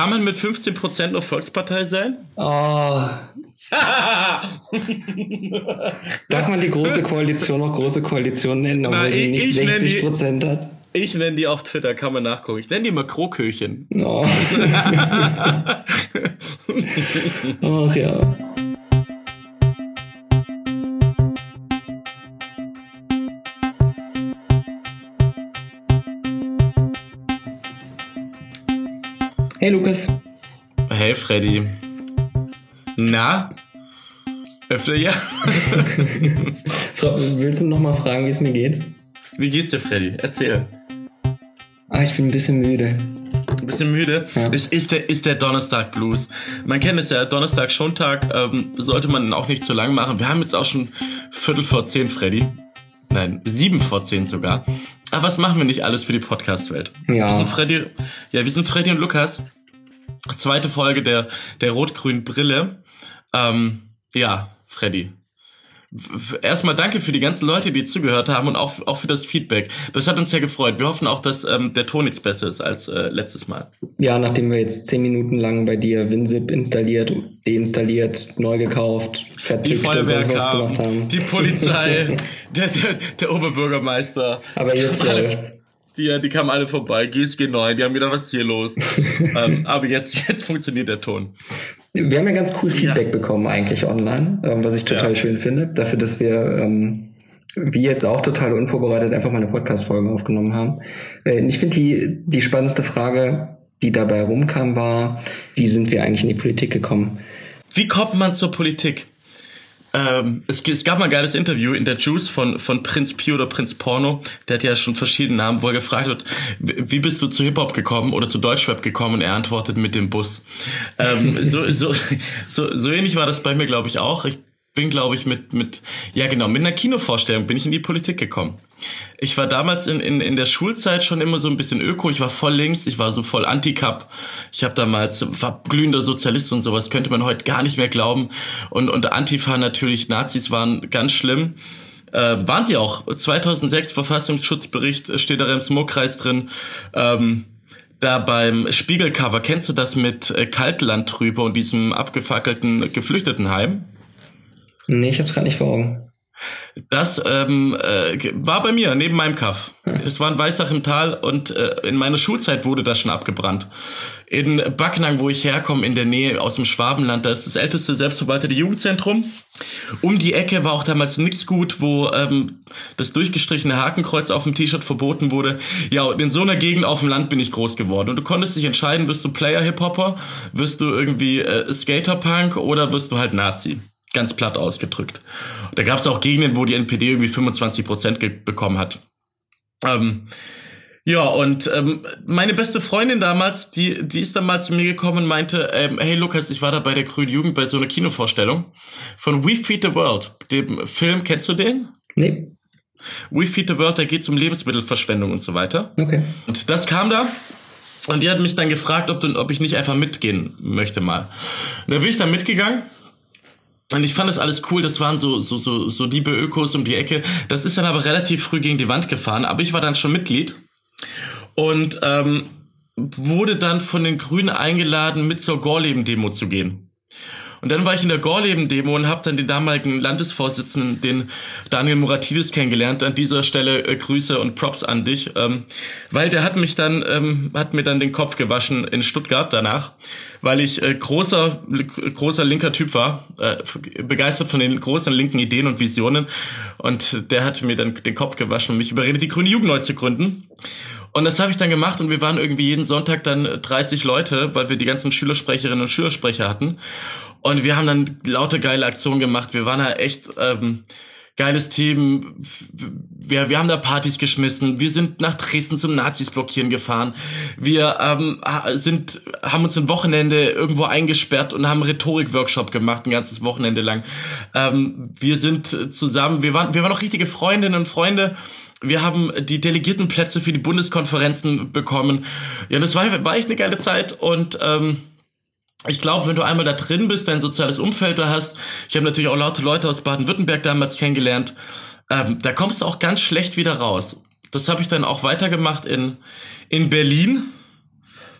Kann man mit 15% noch Volkspartei sein? Oh. Darf man die große Koalition noch große Koalition nennen, obwohl Na, sie ich- nicht ich nenn 60 die- Prozent hat? Ich nenne die auf Twitter, kann man nachgucken. Ich nenne die mal Kroköchen. Oh. Ach ja. Hey Lukas, Hey Freddy. Na? Öfter ja? Willst du noch mal fragen, wie es mir geht? Wie geht's dir, Freddy? Erzähl. Ah, ich bin ein bisschen müde. Ein bisschen müde. Ja. Es ist der, ist der Donnerstag Blues. Man kennt es ja, Donnerstag Schontag ähm, sollte man auch nicht zu lang machen. Wir haben jetzt auch schon Viertel vor zehn, Freddy. Nein, sieben vor zehn sogar. Aber was machen wir nicht alles für die Podcast-Welt? Ja. Wir sind Freddy, ja, wir sind Freddy und Lukas. Zweite Folge der, der rot-grünen Brille. Ähm, ja, Freddy. Erstmal danke für die ganzen Leute, die zugehört haben und auch, auch für das Feedback. Das hat uns sehr gefreut. Wir hoffen auch, dass ähm, der Ton jetzt besser ist als äh, letztes Mal. Ja, nachdem wir jetzt zehn Minuten lang bei dir WinZip installiert, deinstalliert, neu gekauft, Die vertickt und Feuerwehr sonst was gemacht haben. die Polizei, der, der, der Oberbürgermeister. Aber jetzt Alle- läuft's. Die, die kamen alle vorbei, GSG 9, die haben gedacht, was ist hier los? ähm, aber jetzt, jetzt funktioniert der Ton. Wir haben ja ganz cool Feedback Ja. bekommen eigentlich online, ähm, was ich total Ja. schön finde. Dafür, dass wir, ähm, wie jetzt auch total unvorbereitet einfach mal eine Podcast-Folge aufgenommen haben. Äh, ich finde die, die spannendste Frage, die dabei rumkam, war, wie sind wir eigentlich in die Politik gekommen? Wie kommt man zur Politik? Ähm, es, es gab mal ein geiles Interview in der Juice von, von Prinz Pi oder Prinz Porno. Der hat ja schon verschiedene Namen, wo er gefragt wird, wie bist du zu Hip-Hop gekommen oder zu Deutschrap gekommen? Und er antwortet mit dem Bus. Ähm, so, so, so, so ähnlich war das bei mir, glaube ich, auch. Ich bin, glaube ich, mit, mit, ja genau, mit einer Kinovorstellung bin ich in die Politik gekommen. Ich war damals in, in, in der Schulzeit schon immer so ein bisschen öko. Ich war voll links, ich war so voll Anti-Cup. Ich habe damals, war glühender Sozialist und sowas, könnte man heute gar nicht mehr glauben. Und, und Antifa natürlich, Nazis waren ganz schlimm. Äh, waren sie auch. 2006 Verfassungsschutzbericht, steht da im Smokreis drin. Ähm, da beim Spiegelcover, kennst du das mit äh, Kaltland drüber und diesem abgefackelten Geflüchtetenheim? Nee, ich hab's gerade nicht vor Augen. Das ähm, äh, war bei mir, neben meinem Kaff. Das war in Weissach im Tal und äh, in meiner Schulzeit wurde das schon abgebrannt. In Backnang, wo ich herkomme, in der Nähe aus dem Schwabenland, da ist das älteste selbstverwaltete Jugendzentrum. Um die Ecke war auch damals nichts gut, wo ähm, das durchgestrichene Hakenkreuz auf dem T-Shirt verboten wurde. Ja, und in so einer Gegend auf dem Land bin ich groß geworden. Und du konntest dich entscheiden, wirst du Player-Hip-Hopper, wirst du irgendwie äh, Skater-Punk oder wirst du halt Nazi. Ganz platt ausgedrückt. Da gab es auch Gegenden, wo die NPD irgendwie 25 Prozent bekommen hat. Ähm, ja, und ähm, meine beste Freundin damals, die, die ist dann mal zu mir gekommen und meinte, ähm, hey Lukas, ich war da bei der Grünen Jugend bei so einer Kinovorstellung von We Feed the World, dem Film, kennst du den? Nee, We Feed the World, da geht's um Lebensmittelverschwendung und so weiter. okay. Und das kam da. Und die hat mich dann gefragt, ob, du, ob ich nicht einfach mitgehen möchte mal. Und da bin ich dann mitgegangen. Und ich fand das alles cool. Das waren so, so, so, so liebe Ökos um die Ecke. Das ist dann aber relativ früh gegen die Wand gefahren. Aber ich war dann schon Mitglied. Und ähm, wurde dann von den Grünen eingeladen, mit zur Gorleben-Demo zu gehen. Und dann war ich in der Gorleben-Demo und habe dann den damaligen Landesvorsitzenden, den Daniel Muratidis, kennengelernt. An dieser Stelle äh, Grüße und Props an dich, ähm, weil der hat mich dann, ähm, hat mir dann den Kopf gewaschen in Stuttgart danach, weil ich äh, großer, großer linker Typ war, äh, begeistert von den großen linken Ideen und Visionen. Und der hat mir dann den Kopf gewaschen und mich überredet, die Grüne Jugend neu zu gründen. Und das habe ich dann gemacht und wir waren irgendwie jeden Sonntag dann 30 Leute, weil wir die ganzen Schülersprecherinnen und Schülersprecher hatten. Und wir haben dann lauter geile Aktionen gemacht. Wir waren da echt ähm, geiles Team. Wir, wir haben da Partys geschmissen. Wir sind nach Dresden zum Nazis blockieren gefahren. Wir ähm, sind, haben uns ein Wochenende irgendwo eingesperrt und haben Rhetorik-Workshop gemacht, ein ganzes Wochenende lang. Ähm, wir sind zusammen, wir waren, wir waren auch richtige Freundinnen und Freunde. Wir haben die Delegiertenplätze für die Bundeskonferenzen bekommen. Ja, das war, war echt eine geile Zeit und ähm, ich glaube, wenn du einmal da drin bist, dein soziales Umfeld da hast, ich habe natürlich auch laute Leute aus Baden-Württemberg damals kennengelernt, ähm, da kommst du auch ganz schlecht wieder raus. Das habe ich dann auch weitergemacht in, in Berlin.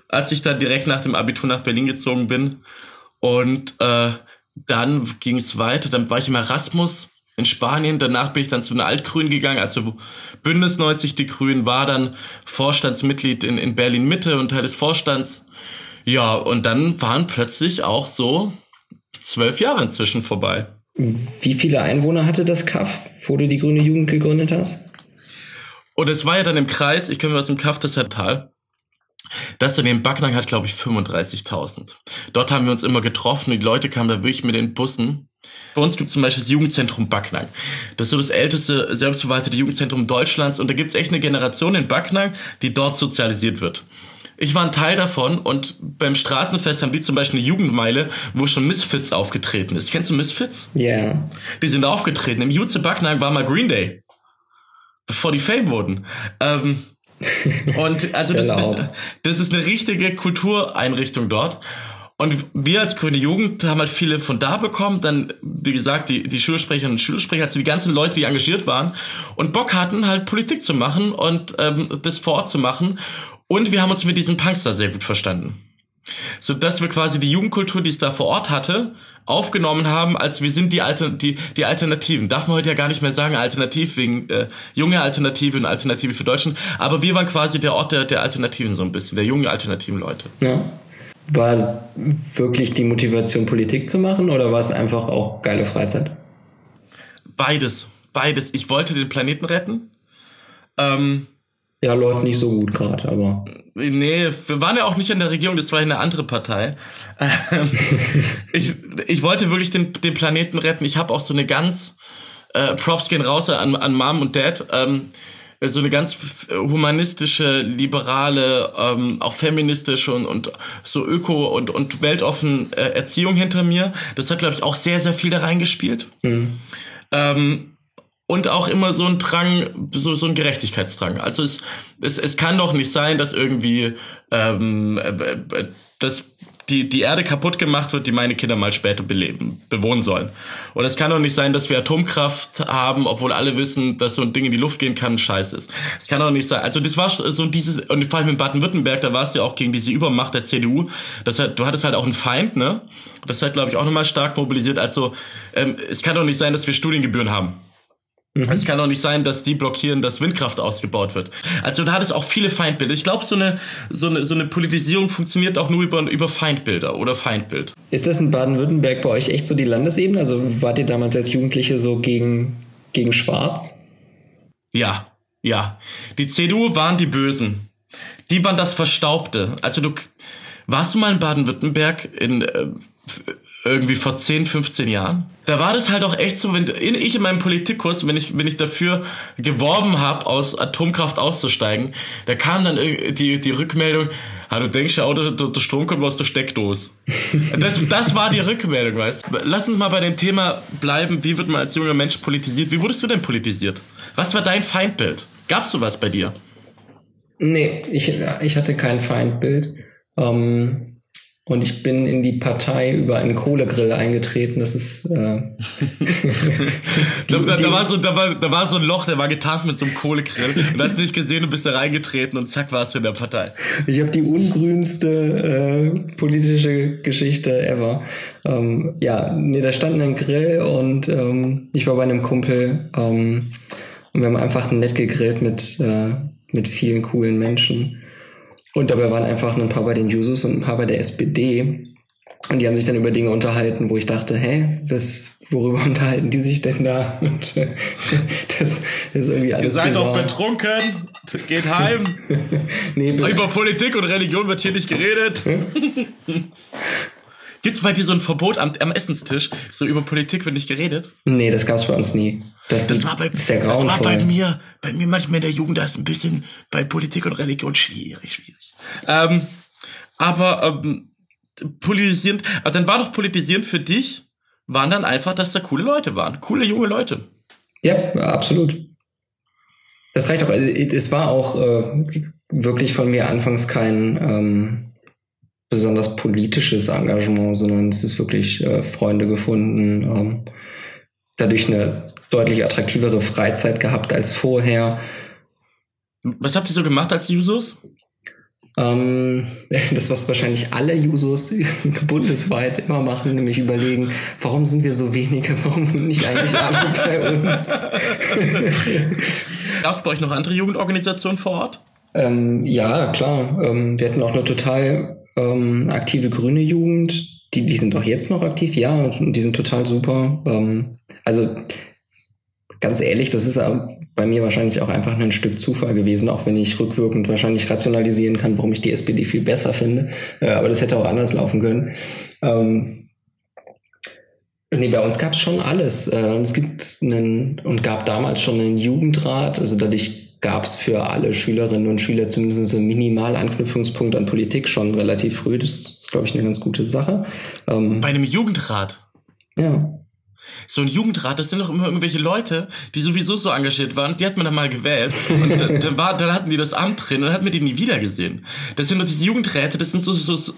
als ich dann direkt nach dem Abitur nach Berlin gezogen bin. Und äh, dann ging es weiter. Dann war ich im Erasmus in Spanien. Danach bin ich dann zu einer Altgrünen gegangen, also Bündnis 90 Die Grünen, war dann Vorstandsmitglied in, in Berlin Mitte und Teil des Vorstands. Ja, und dann waren plötzlich auch so zwölf Jahre inzwischen vorbei. Wie viele Einwohner hatte das Kaff, wo du die Grüne Jugend gegründet hast? Und es war ja dann im Kreis, ich komme aus dem Kaff des Tal. Das in dem Backnang hat, glaube ich, 35.000. Dort haben wir uns immer getroffen. Die Leute kamen da wirklich mit den Bussen. Bei uns gibt es zum Beispiel das Jugendzentrum Backnang. Das ist so das älteste selbstverwaltete Jugendzentrum Deutschlands. Und da gibt es echt eine Generation in Backnang, die dort sozialisiert wird. Ich war ein Teil davon und beim Straßenfest haben die zum Beispiel eine Jugendmeile, wo schon Misfits aufgetreten ist. Kennst du Misfits? Ja. Yeah. Die sind aufgetreten. Im Jutze Backnang war mal Green Day. Bevor die Fame wurden. Ähm, und also das, das, das ist eine richtige Kultureinrichtung dort. Und wir als grüne Jugend haben halt viele von da bekommen. Dann, wie gesagt, die, die Schulsprecherinnen und Schulsprecher, also die ganzen Leute, die engagiert waren und Bock hatten, halt Politik zu machen und ähm, das vor Ort zu machen. Und wir haben uns mit diesen Punks da sehr gut verstanden. So dass wir quasi die Jugendkultur, die es da vor Ort hatte, aufgenommen haben, als wir sind die, Alter, die, die Alternativen. Darf man heute ja gar nicht mehr sagen, Alternativ wegen äh, junge Alternative und Alternative für Deutschen. Aber wir waren quasi der Ort der, der Alternativen so ein bisschen, der jungen alternativen Leute. Ja. War wirklich die Motivation, Politik zu machen oder war es einfach auch geile Freizeit? Beides. Beides. Ich wollte den Planeten retten. Ähm, ja, läuft nicht so gut gerade, aber. Nee, wir waren ja auch nicht in der Regierung, das war eine andere Partei. Ähm, ich, ich wollte wirklich den, den Planeten retten. Ich habe auch so eine ganz, äh, Props gehen raus an, an Mom und Dad, ähm, so eine ganz humanistische, liberale, ähm, auch feministische und, und so öko- und, und weltoffen äh, Erziehung hinter mir. Das hat, glaube ich, auch sehr, sehr viel da reingespielt. Mhm. Ähm, und auch immer so ein Drang, so, so ein Gerechtigkeitsdrang. Also es, es, es kann doch nicht sein, dass irgendwie ähm, äh, dass die, die Erde kaputt gemacht wird, die meine Kinder mal später beleben, bewohnen sollen. Und es kann doch nicht sein, dass wir Atomkraft haben, obwohl alle wissen, dass so ein Ding in die Luft gehen kann, scheiße ist. Es kann doch nicht sein. Also das war so dieses, und vor allem in Baden-Württemberg, da war es ja auch gegen diese Übermacht der CDU. Das hat, du hattest halt auch einen Feind, ne? Das hat, glaube ich, auch nochmal stark mobilisiert. Also ähm, es kann doch nicht sein, dass wir Studiengebühren haben. Mhm. Es kann doch nicht sein, dass die blockieren, dass Windkraft ausgebaut wird. Also da hat es auch viele Feindbilder. Ich glaube, so eine, so, eine, so eine Politisierung funktioniert auch nur über, über Feindbilder oder Feindbild. Ist das in Baden-Württemberg bei euch echt so die Landesebene? Also wart ihr damals als Jugendliche so gegen, gegen Schwarz? Ja, ja. Die CDU waren die Bösen. Die waren das Verstaubte. Also du warst du mal in Baden-Württemberg in äh, irgendwie vor 10, 15 Jahren. Da war das halt auch echt so, wenn ich in meinem Politikkurs, wenn ich wenn ich dafür geworben habe, aus Atomkraft auszusteigen, da kam dann die die Rückmeldung, ah, du denkst ja auch, der, der Strom kommt aus der Steckdose. Das, das war die Rückmeldung, weißt Lass uns mal bei dem Thema bleiben, wie wird man als junger Mensch politisiert? Wie wurdest du denn politisiert? Was war dein Feindbild? Gab's sowas bei dir? Nee, ich, ich hatte kein Feindbild. Ähm, und ich bin in die Partei über einen Kohlegrill eingetreten. Das ist. Äh, die, da, da, war so, da, war, da war so ein Loch, der war getarnt mit so einem Kohlegrill. Und hast nicht gesehen, du bist da reingetreten und zack warst du in der Partei. Ich habe die ungrünste äh, politische Geschichte ever. Ähm, ja, nee, da stand ein Grill und ähm, ich war bei einem Kumpel ähm, und wir haben einfach nett gegrillt mit, äh, mit vielen coolen Menschen. Und dabei waren einfach ein paar bei den Jusos und ein paar bei der SPD. Und die haben sich dann über Dinge unterhalten, wo ich dachte, hä, was, worüber unterhalten die sich denn da? Und äh, das, das ist irgendwie alles Ihr seid doch betrunken, geht heim. nee, über Politik und Religion wird hier nicht geredet. Gibt's bei dir so ein Verbot am, am, Essenstisch? So über Politik wird nicht geredet? Nee, das gab's bei uns nie. Das, das war bei, das, das war bei mir, bei mir manchmal in der Jugend, da ist ein bisschen bei Politik und Religion schwierig, schwierig. Ähm, aber ähm, politisierend, aber dann war doch politisierend für dich, waren dann einfach, dass da coole Leute waren, coole junge Leute. Ja, absolut. Das reicht auch. Also, es war auch äh, wirklich von mir anfangs kein ähm, besonders politisches Engagement, sondern es ist wirklich äh, Freunde gefunden, ähm, dadurch eine deutlich attraktivere Freizeit gehabt als vorher. Was habt ihr so gemacht als Jusos? Ähm, das, was wahrscheinlich alle Jusos bundesweit immer machen, nämlich überlegen, warum sind wir so wenige, warum sind nicht eigentlich alle bei uns? Gab es bei euch noch andere Jugendorganisationen vor Ort? Ähm, ja, klar. Ähm, wir hatten auch eine total ähm, aktive grüne Jugend. Die, die sind auch jetzt noch aktiv, ja, die sind total super. Ähm, also ganz ehrlich, das ist bei mir wahrscheinlich auch einfach ein Stück Zufall gewesen, auch wenn ich rückwirkend wahrscheinlich rationalisieren kann, warum ich die SPD viel besser finde. Äh, aber das hätte auch anders laufen können. Ähm, nee, bei uns gab es schon alles. Äh, es gibt einen und gab damals schon einen Jugendrat, also dadurch gab es für alle Schülerinnen und Schüler zumindest so einen Minimal-Anknüpfungspunkt an Politik schon relativ früh. Das ist, glaube ich, eine ganz gute Sache. Ähm, Bei einem Jugendrat? Ja. So ein Jugendrat, das sind doch immer irgendwelche Leute, die sowieso so engagiert waren, die hat man dann mal gewählt und dann, dann, war, dann hatten die das Amt drin und dann hat man die nie wieder gesehen. Das sind doch diese Jugendräte, das sind so, so,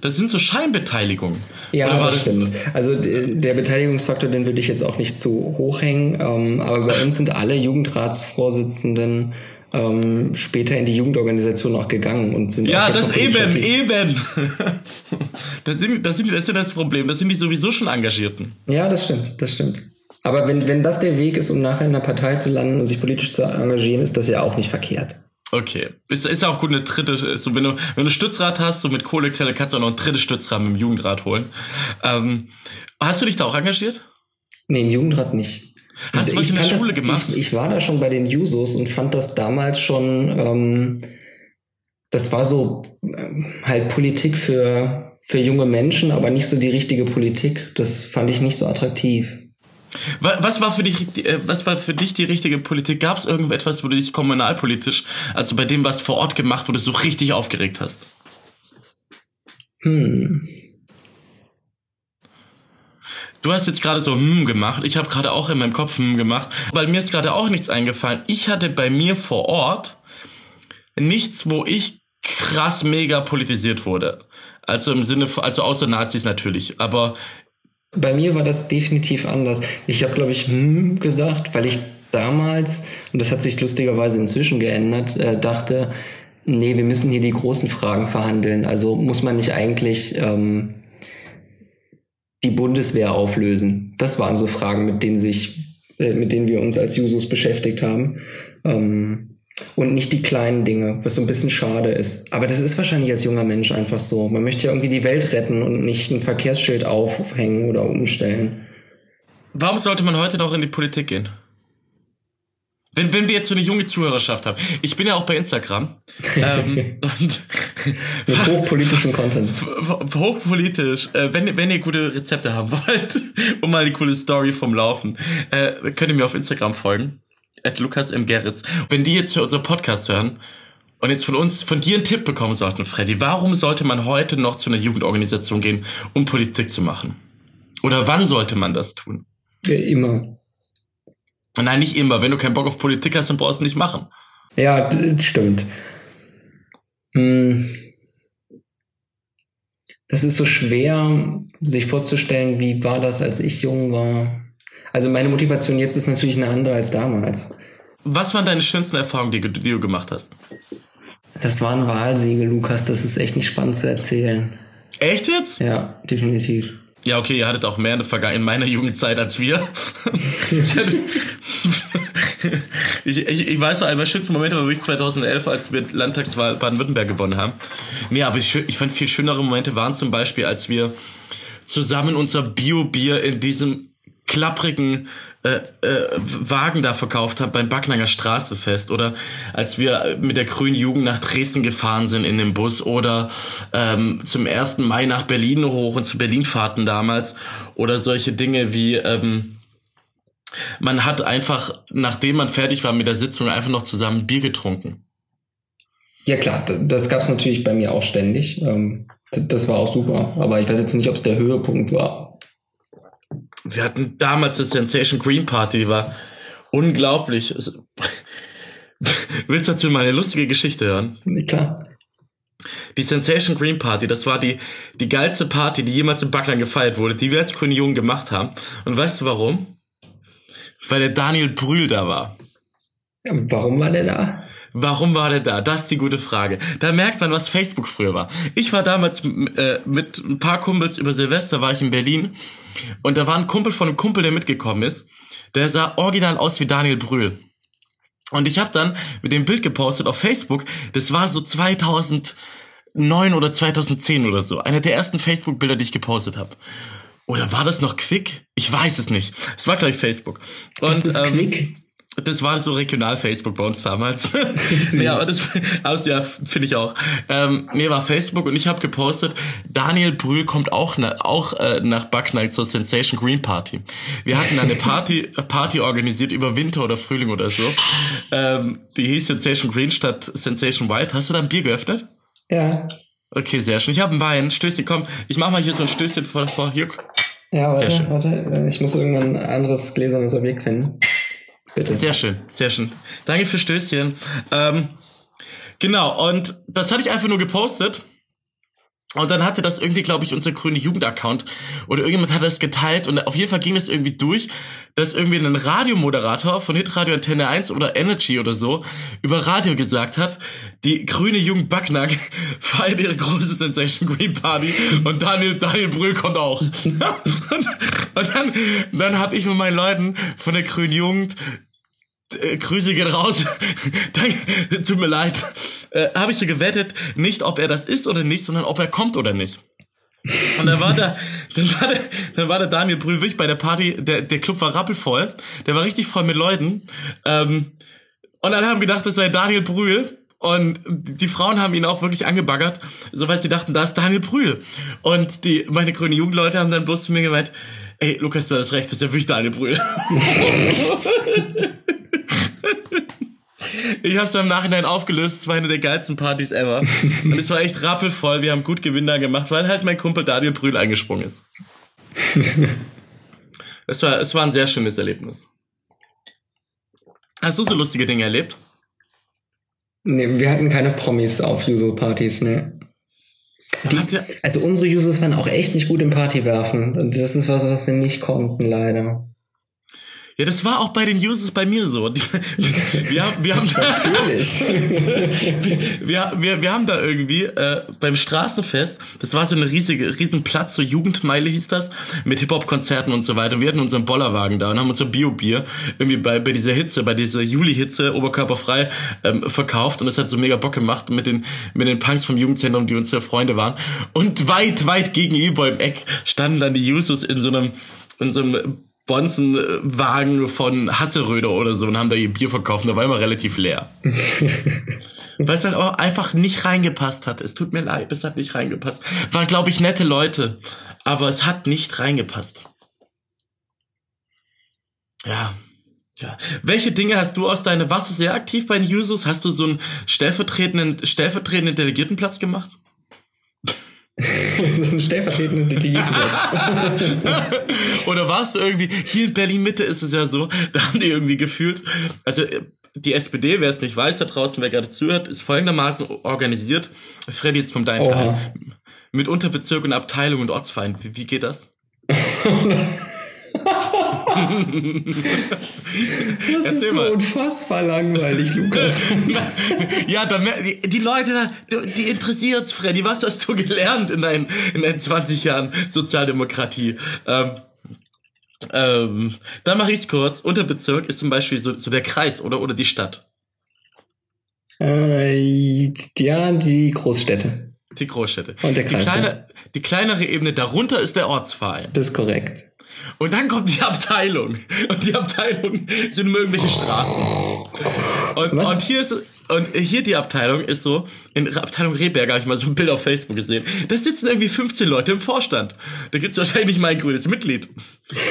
das sind so Scheinbeteiligungen. Ja, das, das stimmt. Also der Beteiligungsfaktor, den würde ich jetzt auch nicht zu hoch hängen, ähm, aber bei uns sind alle Jugendratsvorsitzenden ähm, später in die Jugendorganisation auch gegangen und sind ja das eben eben das sind das sind das ist ja das Problem das sind die sowieso schon Engagierten ja das stimmt das stimmt aber wenn wenn das der Weg ist um nachher in einer Partei zu landen und sich politisch zu engagieren ist das ja auch nicht verkehrt Okay. Ist, ist ja auch gut, eine dritte, so wenn du, wenn du Stützrad hast, so mit Kohlekrelle, kannst du auch noch ein drittes Stützrad mit dem Jugendrat holen. Ähm, hast du dich da auch engagiert? Nee, im Jugendrat nicht. Hast du was in der Schule das, gemacht? Ich, ich, war da schon bei den Jusos und fand das damals schon, ähm, das war so äh, halt Politik für, für junge Menschen, aber nicht so die richtige Politik. Das fand ich nicht so attraktiv. Was war für dich, äh, was war für dich die richtige Politik? Gab es irgendetwas, wo du dich kommunalpolitisch, also bei dem, was vor Ort gemacht wurde, so richtig aufgeregt hast? Hm. Du hast jetzt gerade so hm gemacht. Ich habe gerade auch in meinem Kopf hm gemacht, weil mir ist gerade auch nichts eingefallen. Ich hatte bei mir vor Ort nichts, wo ich krass mega politisiert wurde. Also im Sinne von, also außer Nazis natürlich, aber bei mir war das definitiv anders. Ich habe, glaube ich, hm gesagt, weil ich damals, und das hat sich lustigerweise inzwischen geändert, äh, dachte, nee, wir müssen hier die großen Fragen verhandeln. Also muss man nicht eigentlich ähm, die Bundeswehr auflösen? Das waren so Fragen, mit denen sich, äh, mit denen wir uns als Jusos beschäftigt haben. Ähm, und nicht die kleinen Dinge, was so ein bisschen schade ist. Aber das ist wahrscheinlich als junger Mensch einfach so. Man möchte ja irgendwie die Welt retten und nicht ein Verkehrsschild aufhängen oder umstellen. Warum sollte man heute noch in die Politik gehen? Wenn, wenn wir jetzt so eine junge Zuhörerschaft haben. Ich bin ja auch bei Instagram. ähm, und Mit hochpolitischem Content. Hochpolitisch. Äh, wenn, wenn ihr gute Rezepte haben wollt und mal eine coole Story vom Laufen, äh, könnt ihr mir auf Instagram folgen at Lukas M. Gerritz. Wenn die jetzt für unser Podcast hören und jetzt von uns, von dir einen Tipp bekommen sollten, Freddy, warum sollte man heute noch zu einer Jugendorganisation gehen, um Politik zu machen? Oder wann sollte man das tun? Ja, immer. Nein, nicht immer. Wenn du keinen Bock auf Politik hast, dann brauchst du nicht machen. Ja, stimmt. Hm. Das ist so schwer, sich vorzustellen, wie war das, als ich jung war. Also meine Motivation jetzt ist natürlich eine andere als damals. Was waren deine schönsten Erfahrungen, die, die du gemacht hast? Das waren Wahlsiege, Lukas. Das ist echt nicht spannend zu erzählen. Echt jetzt? Ja, definitiv. Ja, okay, ihr hattet auch mehr in meiner Jugendzeit als wir. ich, ich, ich weiß noch, einmal schönste Momente war wirklich 2011, als wir Landtagswahl Baden-Württemberg gewonnen haben. Nee, aber ich, ich fand viel schönere Momente waren zum Beispiel, als wir zusammen unser Bio-Bier in diesem klapprigen äh, äh, Wagen da verkauft habe beim Backnanger Straßefest oder als wir mit der Grünen Jugend nach Dresden gefahren sind in dem Bus oder ähm, zum ersten Mai nach Berlin hoch und zu Berlinfahrten damals oder solche Dinge wie ähm, man hat einfach, nachdem man fertig war mit der Sitzung, einfach noch zusammen Bier getrunken. Ja klar, das gab's natürlich bei mir auch ständig. Ähm, das war auch super. Aber ich weiß jetzt nicht, ob es der Höhepunkt war wir hatten damals eine Sensation Green Party, die war unglaublich. Willst du dazu mal eine lustige Geschichte hören? Klar. Die Sensation Green Party, das war die, die geilste Party, die jemals in Backland gefeiert wurde, die wir als grüne Jungen gemacht haben. Und weißt du warum? Weil der Daniel Brühl da war. Ja, warum war der da? Warum war der da? Das ist die gute Frage. Da merkt man, was Facebook früher war. Ich war damals äh, mit ein paar Kumpels über Silvester, war ich in Berlin und da war ein Kumpel von einem Kumpel, der mitgekommen ist. Der sah original aus wie Daniel Brühl. Und ich habe dann mit dem Bild gepostet auf Facebook. Das war so 2009 oder 2010 oder so. Einer der ersten Facebook-Bilder, die ich gepostet habe. Oder war das noch Quick? Ich weiß es nicht. Es war gleich Facebook. Und, Was ist ähm, Quick? Das war so regional Facebook bei uns damals. ja, aber das also ja, finde ich auch. Ähm, nee, war Facebook und ich habe gepostet, Daniel Brühl kommt auch, na, auch äh, nach Backnight zur Sensation Green Party. Wir hatten eine Party, Party organisiert über Winter oder Frühling oder so. Ähm, die hieß Sensation Green statt Sensation White. Hast du da ein Bier geöffnet? Ja. Okay, sehr schön. Ich habe einen Wein. Stößchen, komm. Ich mach mal hier so ein Stößchen vor. vor hier. Ja, warte, warte. Ich muss irgendwann ein anderes gläsernes Objekt finden. Bitte. Sehr schön, sehr schön. Danke für Stößchen. Ähm, genau, und das hatte ich einfach nur gepostet. Und dann hatte das irgendwie, glaube ich, unser grüne Jugendaccount oder irgendjemand hat das geteilt und auf jeden Fall ging das irgendwie durch, dass irgendwie ein Radiomoderator von Hitradio Antenne 1 oder Energy oder so über Radio gesagt hat, die grüne Jugend Backnack feiert ihre große Sensation Green Party und Daniel, Daniel Brühl kommt auch. und, und dann, dann habe ich mit meinen Leuten von der grünen Jugend äh, Grüße gehen raus. Danke, tut mir leid. Äh, Habe ich so gewettet, nicht ob er das ist oder nicht, sondern ob er kommt oder nicht. Und dann war da, dann war der, dann war der Daniel Brühl wirklich bei der Party, der, der Club war rappelvoll, der war richtig voll mit Leuten. Ähm, und dann haben gedacht, das sei Daniel Brühl. Und die Frauen haben ihn auch wirklich angebaggert, so weil sie dachten, da ist Daniel Brühl. Und die, meine grüne Jugendleute haben dann bloß zu mir gemeint, ey, Lukas, du hast recht, das ist ja wirklich Daniel Brühl. Ich habe es im Nachhinein aufgelöst. Es war eine der geilsten Partys ever. Und es war echt rappelvoll. Wir haben gut Gewinn da gemacht, weil halt mein Kumpel Daniel Brühl eingesprungen ist. es, war, es war ein sehr schönes Erlebnis. Hast du so lustige Dinge erlebt? Nee, wir hatten keine Promis auf User-Partys, ne? Die, also unsere Users waren auch echt nicht gut im Party werfen. Und das ist was, was wir nicht konnten, leider. Ja, das war auch bei den Users bei mir so. Wir, haben, wir haben Natürlich. wir, wir, wir haben da irgendwie äh, beim Straßenfest, das war so eine riesige, riesen Platz, so Jugendmeile hieß das, mit Hip-Hop-Konzerten und so weiter. Und wir hatten unseren Bollerwagen da und haben unser Bio-Bier irgendwie bei, bei dieser Hitze, bei dieser Juli-Hitze oberkörperfrei ähm, verkauft und das hat so mega Bock gemacht mit den, mit den Punks vom Jugendzentrum, die unsere Freunde waren. Und weit, weit gegenüber im Eck standen dann die Users in so einem in so einem Bonzenwagen von Hasseröder oder so und haben da ihr Bier verkauft. Da war immer relativ leer. Weil es dann auch einfach nicht reingepasst hat. Es tut mir leid, es hat nicht reingepasst. Waren, glaube ich, nette Leute, aber es hat nicht reingepasst. Ja. Ja. Welche Dinge hast du aus deiner, warst du sehr aktiv bei den Users? Hast du so einen stellvertretenden, stellvertretenden Delegiertenplatz gemacht? so ein stellvertretenden Gegenplatz. Oder warst du irgendwie, hier in Berlin Mitte ist es ja so, da haben die irgendwie gefühlt, also die SPD, wer es nicht weiß da draußen, wer gerade zuhört, ist folgendermaßen organisiert. Freddy jetzt vom deinen Teil. Mit Unterbezirk und Abteilung und Ortsfeind. Wie, wie geht das? Das Erzähl ist so mal. unfassbar langweilig, Lukas. ja, da, die, die Leute, die interessiert's, Freddy. Was hast du gelernt in deinen, in deinen 20 Jahren Sozialdemokratie? Ähm, ähm, dann mache ich's kurz. Unterbezirk ist zum Beispiel so, so der Kreis oder, oder die Stadt. Äh, ja, die Großstädte. Die Großstädte. Und der Kreis. Die, kleine, die kleinere Ebene darunter ist der Ortsverein. Das ist korrekt. Und dann kommt die Abteilung. Und die Abteilung sind irgendwelche Straßen. Und, und hier ist und hier die Abteilung ist so, in Abteilung Rehberger habe ich mal so ein Bild auf Facebook gesehen. Da sitzen irgendwie 15 Leute im Vorstand. Da gibt's wahrscheinlich mein grünes Mitglied.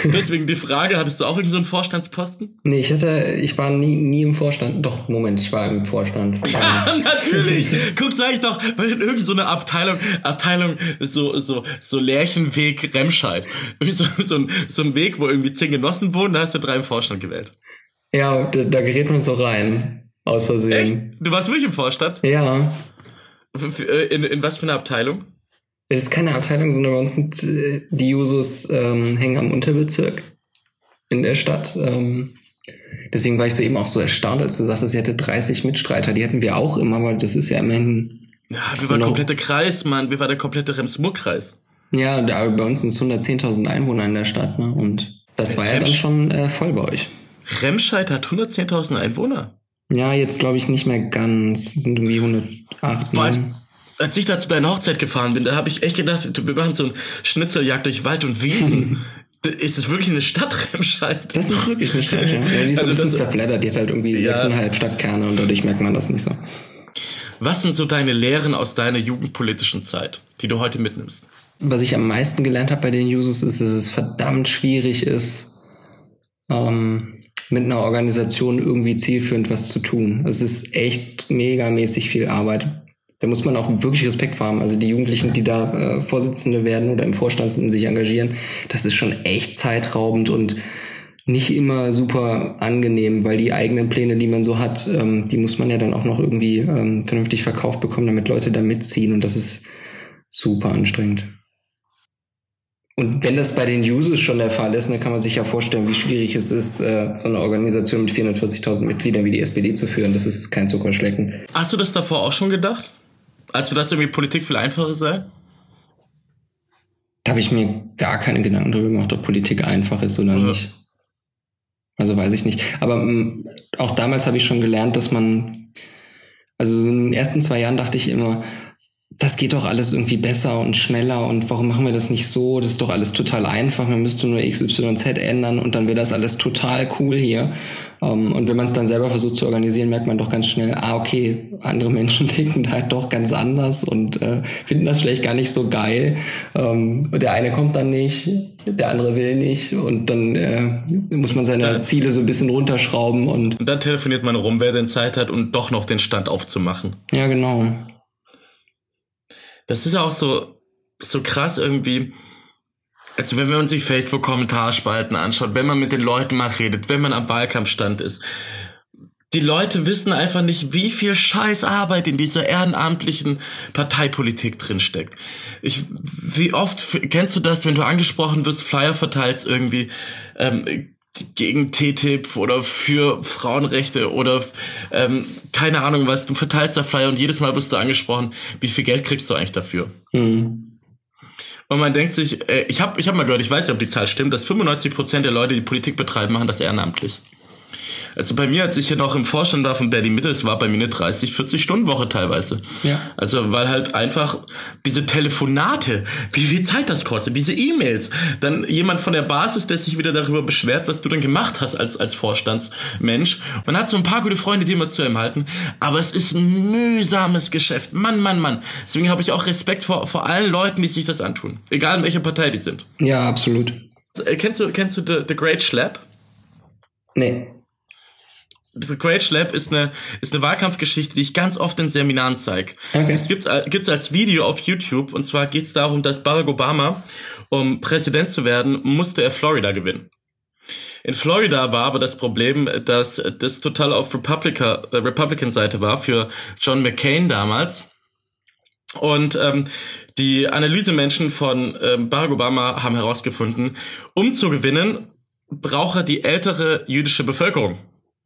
Deswegen die Frage, hattest du auch in so einen Vorstandsposten? Nee, ich hatte, ich war nie, nie im Vorstand. Doch, Moment, ich war im Vorstand. Ja, natürlich. Guck, sag ich doch, weil in irgendeiner so Abteilung, Abteilung so, so, so Lärchenweg Remscheid. So, so, ein, so ein Weg, wo irgendwie zehn Genossen wohnen, da hast du drei im Vorstand gewählt. Ja, da, da gerät man so rein. Aus Versehen. Echt? Du warst wirklich im Vorstand? Ja. Äh, in, in was für eine Abteilung? Das ist keine Abteilung, sondern bei uns sind äh, die Jusos ähm, hängen am Unterbezirk in der Stadt. Ähm, Deswegen war ich so eben auch so erstaunt, als du sagtest, sie hätte 30 Mitstreiter. Die hätten wir auch immer, aber das ist ja immerhin. Ja, wir so waren der komplette Kreis, Mann. Wir waren der komplette Rems-Murr-Kreis. Ja, aber bei uns sind es 110.000 Einwohner in der Stadt, ne? Und das war Remsch ja dann schon äh, voll bei euch. Remscheid hat 110.000 Einwohner. Ja, jetzt glaube ich nicht mehr ganz. Sind irgendwie 108. Boah, als ich da zu deiner Hochzeit gefahren bin, da habe ich echt gedacht, wir machen so ein Schnitzeljagd durch Wald und Wiesen. ist es wirklich eine Stadt, Remscheid? Das ist wirklich eine Stadt, ja. ja die ist also ein bisschen zerfleddert, die hat halt irgendwie ja. 6,5 Stadtkerne und dadurch merkt man das nicht so. Was sind so deine Lehren aus deiner jugendpolitischen Zeit, die du heute mitnimmst? Was ich am meisten gelernt habe bei den Users ist, dass es verdammt schwierig ist, ähm, mit einer Organisation irgendwie zielführend was zu tun. Es ist echt megamäßig viel Arbeit. Da muss man auch wirklich Respekt vor haben. Also die Jugendlichen, die da äh, Vorsitzende werden oder im Vorstand sind, sich engagieren, das ist schon echt zeitraubend und nicht immer super angenehm, weil die eigenen Pläne, die man so hat, ähm, die muss man ja dann auch noch irgendwie ähm, vernünftig verkauft bekommen, damit Leute da mitziehen und das ist super anstrengend. Und wenn das bei den Users schon der Fall ist, dann kann man sich ja vorstellen, wie schwierig es ist, äh, so eine Organisation mit 440.000 Mitgliedern wie die SPD zu führen. Das ist kein Zuckerschlecken. Hast du das davor auch schon gedacht? Als du das irgendwie Politik viel einfacher sei? Da habe ich mir gar keine Gedanken darüber gemacht, ob Politik einfach ist oder ja. nicht. Also weiß ich nicht. Aber ähm, auch damals habe ich schon gelernt, dass man, also in den ersten zwei Jahren dachte ich immer, das geht doch alles irgendwie besser und schneller und warum machen wir das nicht so? Das ist doch alles total einfach. Man müsste nur XYZ ändern und dann wäre das alles total cool hier. Ähm, und wenn man es dann selber versucht zu organisieren, merkt man doch ganz schnell, ah, okay, andere Menschen ticken halt doch ganz anders und äh, finden das vielleicht gar nicht so geil. Ähm, der eine kommt dann nicht, der andere will nicht und dann äh, muss man seine das Ziele so ein bisschen runterschrauben und. Und dann telefoniert man rum, wer denn Zeit hat, um doch noch den Stand aufzumachen. Ja, genau das ist auch so, so krass irgendwie. Also wenn man sich Facebook-Kommentarspalten anschaut, wenn man mit den Leuten mal redet, wenn man am Wahlkampfstand ist, die Leute wissen einfach nicht, wie viel scheiß Arbeit in dieser ehrenamtlichen Parteipolitik drinsteckt. Ich, wie oft kennst du das, wenn du angesprochen wirst, Flyer verteilst irgendwie, ähm, gegen TTIP oder für Frauenrechte oder ähm, keine Ahnung was, du verteilst da Flyer und jedes Mal wirst du angesprochen, wie viel Geld kriegst du eigentlich dafür? Mhm. Und man denkt sich, äh, ich habe ich hab mal gehört, ich weiß nicht, ob die Zahl stimmt, dass 95% der Leute, die Politik betreiben, machen das ehrenamtlich. Also bei mir, als ich hier noch im Vorstand da von Berlin Mitte, es war bei mir eine 30, 40 Stunden Woche teilweise. Ja. Also weil halt einfach diese Telefonate, wie viel Zeit das kostet, diese E-Mails, dann jemand von der Basis, der sich wieder darüber beschwert, was du dann gemacht hast als als Vorstandsmensch. Man hat so ein paar gute Freunde, die immer zu ihm halten, aber es ist ein mühsames Geschäft. Mann, Mann, Mann. Deswegen habe ich auch Respekt vor vor allen Leuten, die sich das antun, egal in welcher Partei die sind. Ja, absolut. Äh, kennst du kennst du The, The Great Schlap? Nee. The Great Schlap ist eine, ist eine Wahlkampfgeschichte, die ich ganz oft in Seminaren zeige. Okay. Das gibt's, äh, gibt's als Video auf YouTube und zwar geht's darum, dass Barack Obama, um Präsident zu werden, musste er Florida gewinnen. In Florida war aber das Problem, dass das total auf Republika, äh, Republican-Seite war für John McCain damals. Und ähm, die Analysemenschen von ähm, Barack Obama haben herausgefunden, um zu gewinnen, brauche die ältere jüdische Bevölkerung.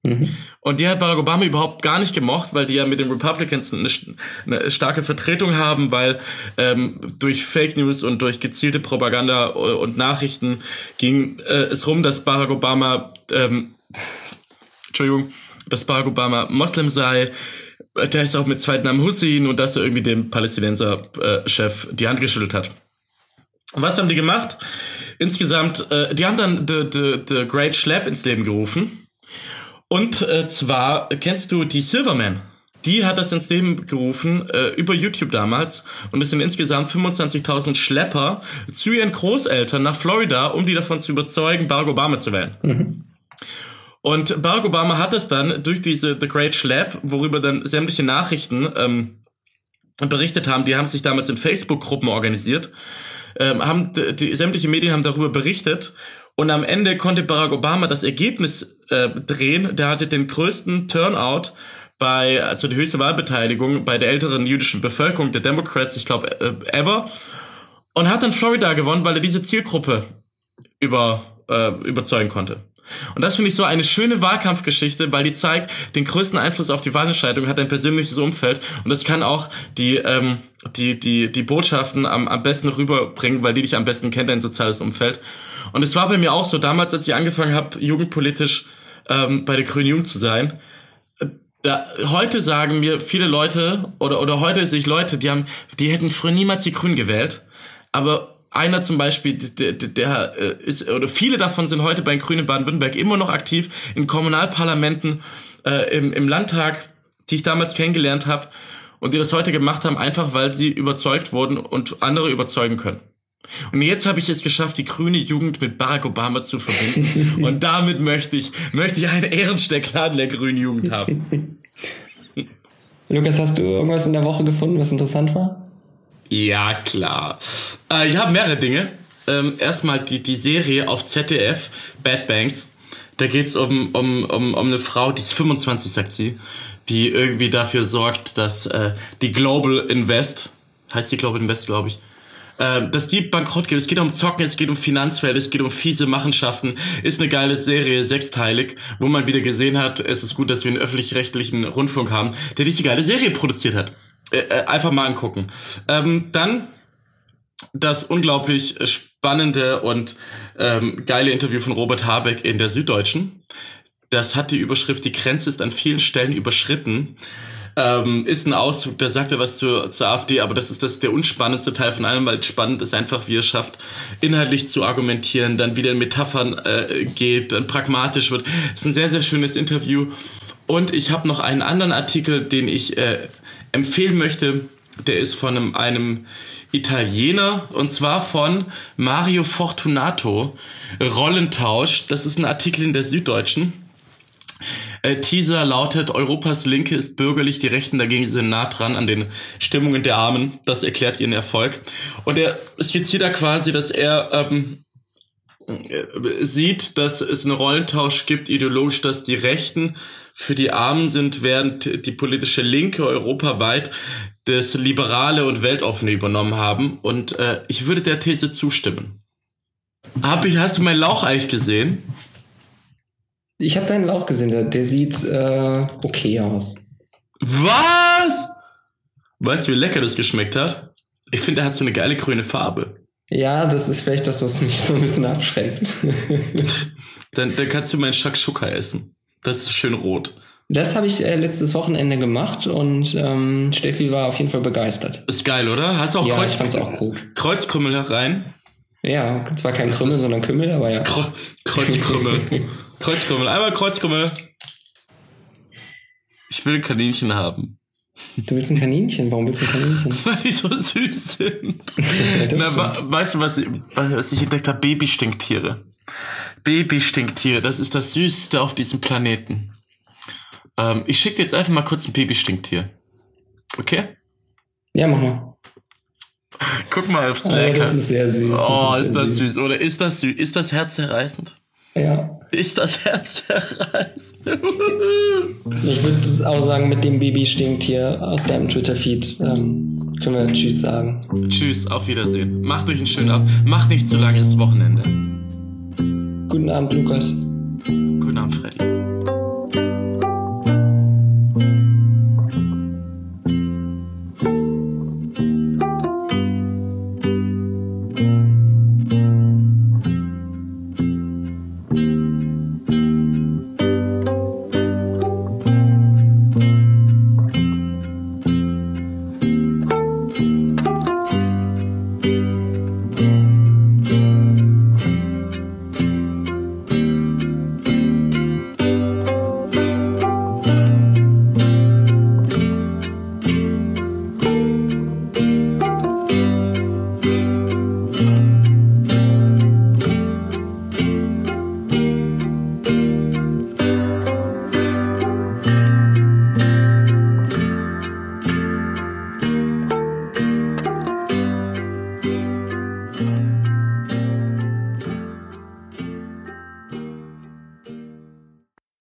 Mhm. Und die hat Barack Obama überhaupt gar nicht gemocht, weil die ja mit den Republicans eine, eine starke Vertretung haben, weil ähm, durch Fake News und durch gezielte Propaganda und Nachrichten ging äh, es rum, dass Barack Obama, ähm, Entschuldigung, dass Barack Obama Moslem sei. Der ist auch mit zweiten Namen Hussein und dass er irgendwie dem Palästinenser-Chef äh, die Hand geschüttelt hat. Was haben die gemacht? Insgesamt, äh, die haben dann The, the, the Great Schlap ins Leben gerufen und äh, zwar, kennst du die Silverman? Die hat das ins Leben gerufen äh, über YouTube damals und es sind insgesamt 25.000 Schlepper zu ihren Großeltern nach Florida, um die davon zu überzeugen, Barack Obama zu wählen. Mhm. Und Barack Obama hat es dann durch diese The Great Schlap, worüber dann sämtliche Nachrichten ähm, berichtet haben, die haben sich damals in Facebook-Gruppen organisiert, ähm, haben die, die sämtliche Medien haben darüber berichtet und am Ende konnte Barack Obama das Ergebnis äh, drehen. Der hatte den größten Turnout bei, also die höchste Wahlbeteiligung bei der älteren jüdischen Bevölkerung der Democrats, ich glaube, äh, ever. Und hat dann Florida gewonnen, weil er diese Zielgruppe über, äh, überzeugen konnte. Und das finde ich so eine schöne Wahlkampfgeschichte, weil die zeigt, den größten Einfluss auf die Wahlentscheidung hat dein persönliches Umfeld. Und das kann auch die, ähm, die, die, die Botschaften am, am besten rüberbringen, weil die dich am besten kennt, dein soziales Umfeld. Und es war bei mir auch so, damals, als ich angefangen habe, jugendpolitisch ähm, bei der Grünen Jugend zu sein, da, heute sagen mir viele Leute, oder, oder heute sehe ich Leute, die haben, die hätten früher niemals die Grünen gewählt, aber einer zum Beispiel, der, der, äh, ist, oder viele davon sind heute bei den Grünen Baden-Württemberg immer noch aktiv in Kommunalparlamenten, äh, im, im Landtag, die ich damals kennengelernt habe und die das heute gemacht haben, einfach weil sie überzeugt wurden und andere überzeugen können. Und jetzt habe ich es geschafft, die grüne Jugend mit Barack Obama zu verbinden. und damit möchte ich, möchte ich einen Ehrensteckladen der grünen Jugend haben. Lukas, hast du irgendwas in der Woche gefunden, was interessant war? Ja, klar. Äh, ich habe mehrere Dinge. Ähm, erstmal die, die Serie auf ZDF, Bad Banks. Da geht's um, um, um, um eine Frau, die ist 25, sagt sie, die irgendwie dafür sorgt, dass äh, die Global Invest, heißt die Global Invest, glaube ich, äh, dass die bankrott geht. Es geht um Zocken, es geht um Finanzfeld, es geht um fiese Machenschaften. Ist eine geile Serie, sechsteilig, wo man wieder gesehen hat, es ist gut, dass wir einen öffentlich-rechtlichen Rundfunk haben, der diese geile Serie produziert hat. Äh, äh, einfach mal angucken. Ähm, dann das unglaublich spannende und ähm, geile Interview von Robert Habeck in der Süddeutschen. Das hat die Überschrift, die Grenze ist an vielen Stellen überschritten. Ähm, ist ein Auszug, da sagt er was zur, zur AfD, aber das ist das der unspannendste Teil von allem, weil spannend ist einfach, wie er schafft, inhaltlich zu argumentieren, dann wieder in Metaphern äh, geht, dann pragmatisch wird. ist ein sehr, sehr schönes Interview. Und ich habe noch einen anderen Artikel, den ich äh, empfehlen möchte. Der ist von einem, einem Italiener und zwar von Mario Fortunato. Rollentausch. Das ist ein Artikel in der Süddeutschen. Äh, Teaser lautet, Europas Linke ist bürgerlich, die Rechten dagegen sind nah dran an den Stimmungen der Armen. Das erklärt ihren Erfolg. Und er skizziert da quasi, dass er ähm, äh, sieht, dass es einen Rollentausch gibt, ideologisch, dass die Rechten für die Armen sind, während die politische Linke europaweit das Liberale und Weltoffene übernommen haben. Und äh, ich würde der These zustimmen. Hab ich, hast du mein Lauch eigentlich gesehen? Ich habe deinen Lauch gesehen, der, der sieht äh, okay aus. Was? Weißt du, wie lecker das geschmeckt hat? Ich finde, er hat so eine geile grüne Farbe. Ja, das ist vielleicht das, was mich so ein bisschen abschreckt. dann, dann kannst du meinen Shakshuka essen. Das ist schön rot. Das habe ich äh, letztes Wochenende gemacht und ähm, Steffi war auf jeden Fall begeistert. Ist geil, oder? Hast du auch, ja, Kreuz auch gut. Kreuzkrümmel herein? Ja, zwar kein Krümmel, sondern Kümmel, aber ja. Kre Kreuzkrümmel. Kreuzkrümmel. Einmal Kreuzkrümmel. Ich will ein Kaninchen haben. Du willst ein Kaninchen? Warum willst du ein Kaninchen? Weil die so süß sind. Na, weißt du, was ich, was ich entdeckt habe? Babystinktiere. Babystinktiere, das ist das Süßeste auf diesem Planeten. Ähm, ich schicke dir jetzt einfach mal kurz ein Babystinktier. Okay? Ja, mach mal. Guck mal auf Slack. Oh, das ist sehr süß. Das oh, ist, ist das süß. süß. Oder ist das süß? Ist das herzzerreißend? Ja. Ist das herzzerreißend? Ich würde auch sagen, mit dem Babystinktier aus deinem Twitter-Feed ähm, können wir Tschüss sagen. Tschüss, auf Wiedersehen. Macht euch einen schönen Abend. Macht nicht zu lange das Wochenende. Guten Abend, Lukas. Guten Abend, Freddy.